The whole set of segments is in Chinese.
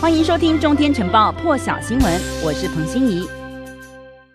欢迎收听《中天晨报》破晓新闻，我是彭欣怡。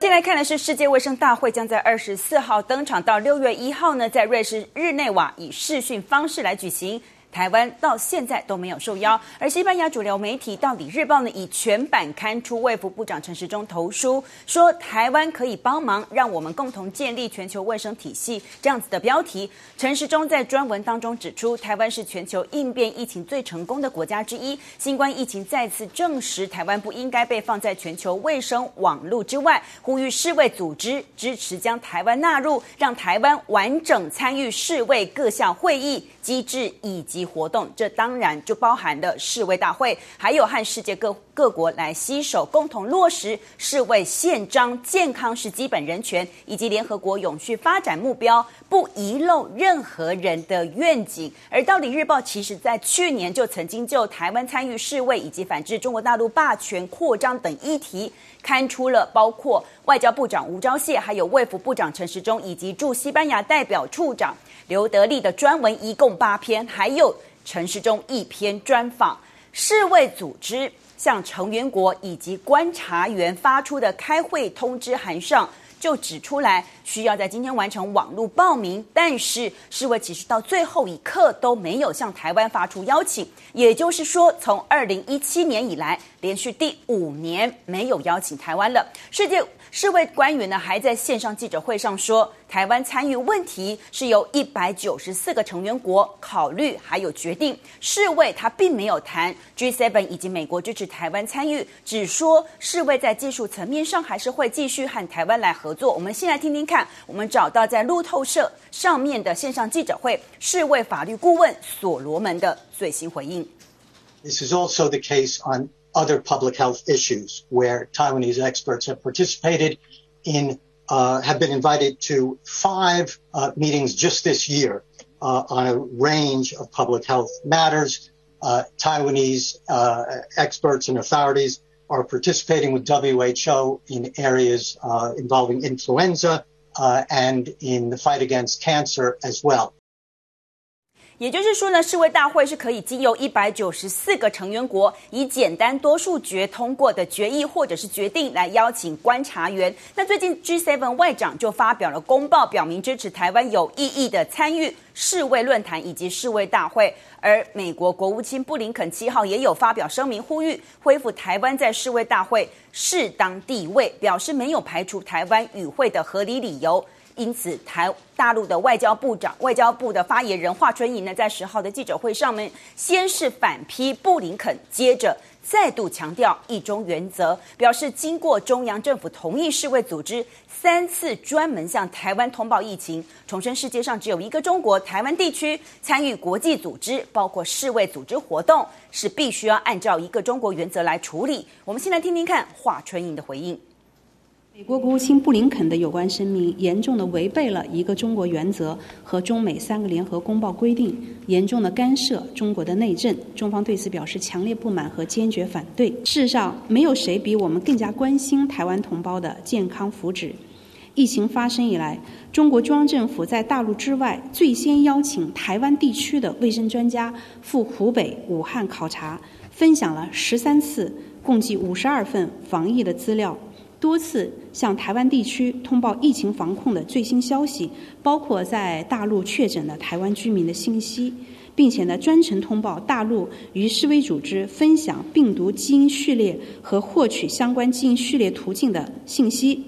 现在看的是世界卫生大会将在二十四号登场，到六月一号呢，在瑞士日内瓦以视讯方式来举行。台湾到现在都没有受邀，而西班牙主流媒体《道理日报》呢，以全版刊出卫福部长陈时中投书，说台湾可以帮忙，让我们共同建立全球卫生体系这样子的标题。陈时中在专文当中指出，台湾是全球应变疫情最成功的国家之一，新冠疫情再次证实台湾不应该被放在全球卫生网路之外，呼吁世卫组织支持将台湾纳入，让台湾完整参与世卫各项会议机制以及。活动，这当然就包含了世卫大会，还有和世界各各国来携手，共同落实世卫宪章，健康是基本人权，以及联合国永续发展目标，不遗漏任何人的愿景。而《道理日报》其实在去年就曾经就台湾参与世卫以及反制中国大陆霸权扩张等议题，刊出了包括外交部长吴钊燮，还有卫福部长陈时中，以及驻西班牙代表处长。刘德利的专文一共八篇，还有陈时中一篇专访。世卫组织向成员国以及观察员发出的开会通知函上，就指出来需要在今天完成网络报名，但是世卫其实到最后一刻都没有向台湾发出邀请，也就是说，从二零一七年以来，连续第五年没有邀请台湾了。世界。世卫官员呢还在线上记者会上说，台湾参与问题是由一百九十四个成员国考虑还有决定。世卫他并没有谈 G7 以及美国支持台湾参与，只说世卫在技术层面上还是会继续和台湾来合作。我们先来听听看，我们找到在路透社上面的线上记者会，世卫法律顾问所罗门的最新回应。This is also the case on other public health issues where Taiwanese experts have participated in, uh, have been invited to five uh, meetings just this year uh, on a range of public health matters. Uh, Taiwanese uh, experts and authorities are participating with WHO in areas uh, involving influenza and in the fight against cancer as well. 也就是说呢，世卫大会是可以经由一百九十四个成员国以简单多数决通过的决议或者是决定来邀请观察员。那最近 G7 外长就发表了公报，表明支持台湾有意义的参与世卫论坛以及世卫大会。而美国国务卿布林肯七号也有发表声明，呼吁恢复台湾在世卫大会适当地位，表示没有排除台湾与会的合理理由。因此，台大陆的外交部长、外交部的发言人华春莹呢，在十号的记者会上面，先是反批布林肯，接着再度强调一中原则，表示经过中央政府同意，世卫组织三次专门向台湾通报疫情，重申世界上只有一个中国，台湾地区参与国际组织，包括世卫组织活动，是必须要按照一个中国原则来处理。我们先来听听看华春莹的回应。美国国务卿布林肯的有关声明严重的违背了一个中国原则和中美三个联合公报规定，严重的干涉中国的内政。中方对此表示强烈不满和坚决反对。事实上，没有谁比我们更加关心台湾同胞的健康福祉。疫情发生以来，中国中央政府在大陆之外最先邀请台湾地区的卫生专家赴湖北武汉考察，分享了十三次，共计五十二份防疫的资料。多次向台湾地区通报疫情防控的最新消息，包括在大陆确诊的台湾居民的信息，并且呢专程通报大陆与世卫组织分享病毒基因序列和获取相关基因序列途径的信息。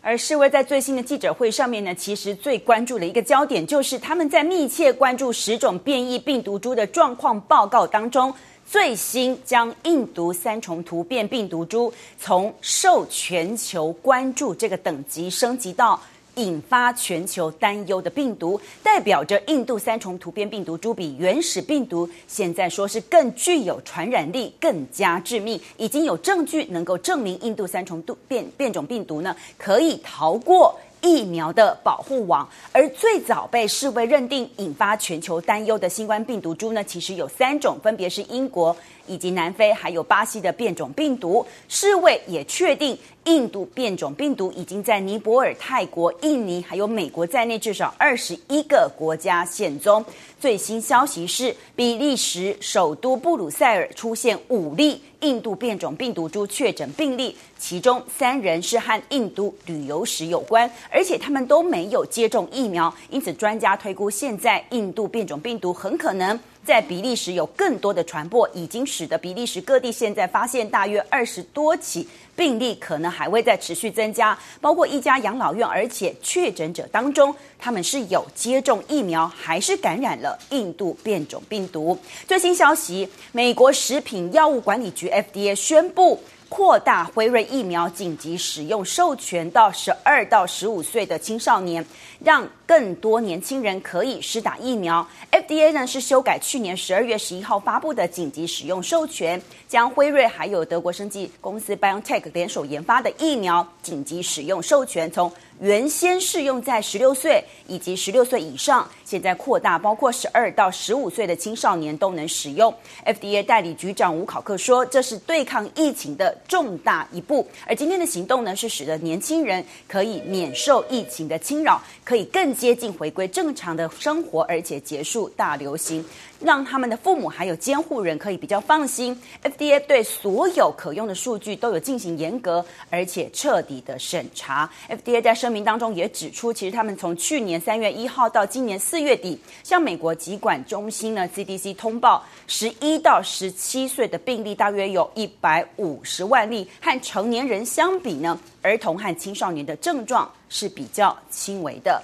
而世卫在最新的记者会上面呢，其实最关注的一个焦点就是他们在密切关注十种变异病毒株的状况报告当中。最新将印度三重突变病毒株从受全球关注这个等级升级到引发全球担忧的病毒，代表着印度三重突变病毒株比原始病毒现在说是更具有传染力、更加致命。已经有证据能够证明印度三重突变变种病毒呢可以逃过。疫苗的保护网，而最早被世卫认定引发全球担忧的新冠病毒株呢，其实有三种，分别是英国以及南非还有巴西的变种病毒。世卫也确定，印度变种病毒已经在尼泊尔、泰国、印尼还有美国在内至少二十一个国家现踪。最新消息是，比利时首都布鲁塞尔出现五例印度变种病毒株确诊病例，其中三人是和印度旅游史有关，而且他们都没有接种疫苗，因此专家推估，现在印度变种病毒很可能。在比利时有更多的传播，已经使得比利时各地现在发现大约二十多起病例，可能还会在持续增加。包括一家养老院，而且确诊者当中，他们是有接种疫苗，还是感染了印度变种病毒。最新消息，美国食品药物管理局 FDA 宣布。扩大辉瑞疫苗紧急使用授权到十二到十五岁的青少年，让更多年轻人可以施打疫苗。FDA 呢是修改去年十二月十一号发布的紧急使用授权，将辉瑞还有德国生技公司 BioNTech 联手研发的疫苗紧急使用授权从。原先适用在十六岁以及十六岁以上，现在扩大，包括十二到十五岁的青少年都能使用。FDA 代理局长吴考克说：“这是对抗疫情的重大一步。”而今天的行动呢，是使得年轻人可以免受疫情的侵扰，可以更接近回归正常的生活，而且结束大流行。让他们的父母还有监护人可以比较放心。FDA 对所有可用的数据都有进行严格而且彻底的审查。FDA 在声明当中也指出，其实他们从去年三月一号到今年四月底，向美国疾管中心呢 CDC 通报，十一到十七岁的病例大约有一百五十万例，和成年人相比呢，儿童和青少年的症状是比较轻微的。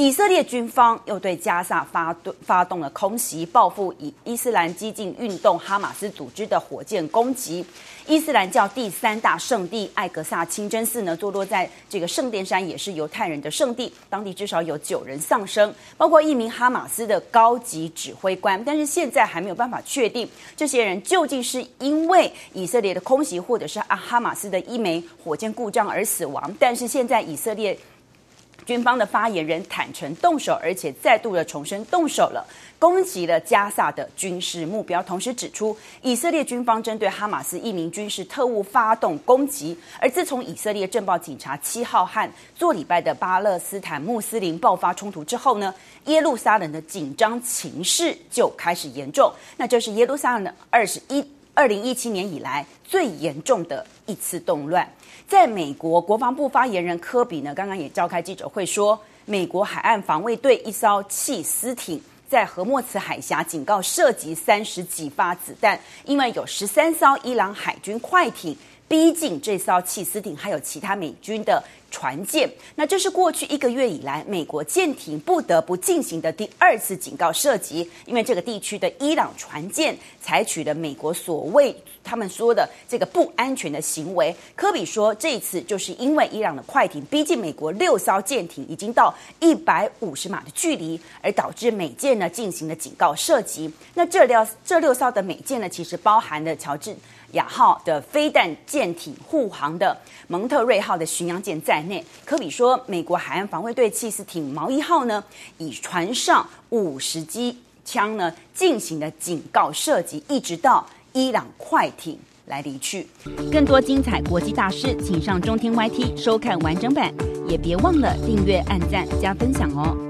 以色列军方又对加萨发动发动了空袭，报复以伊斯兰激进运动哈马斯组织的火箭攻击。伊斯兰教第三大圣地艾格萨清真寺呢，坐落在这个圣殿山，也是犹太人的圣地。当地至少有九人丧生，包括一名哈马斯的高级指挥官。但是现在还没有办法确定这些人究竟是因为以色列的空袭，或者是啊哈马斯的一枚火箭故障而死亡。但是现在以色列。军方的发言人坦诚动手，而且再度的重申动手了，攻击了加萨的军事目标。同时指出，以色列军方针对哈马斯一名军事特务发动攻击。而自从以色列政报警察七号和做礼拜的巴勒斯坦穆斯林爆发冲突之后呢，耶路撒冷的紧张情势就开始严重。那这是耶路撒冷二十一二零一七年以来最严重的一次动乱。在美国国防部发言人科比呢，刚刚也召开记者会说，美国海岸防卫队一艘弃尸艇在荷默茨海峡警告涉及三十几发子弹，因为有十三艘伊朗海军快艇逼近这艘弃尸艇，还有其他美军的。船舰，那这是过去一个月以来美国舰艇不得不进行的第二次警告射击，因为这个地区的伊朗船舰采取了美国所谓他们说的这个不安全的行为。科比说，这一次就是因为伊朗的快艇逼近美国六艘舰艇，已经到一百五十码的距离，而导致美舰呢进行了警告射击。那这六这六艘的美舰呢，其实包含了乔治亚号的飞弹舰艇护航的蒙特瑞号的巡洋舰在内，科比说，美国海岸防卫队气势艇毛一号呢，以船上五十机枪呢进行的警告射击，一直到伊朗快艇来离去。更多精彩国际大事，请上中天 YT 收看完整版，也别忘了订阅、按赞、加分享哦。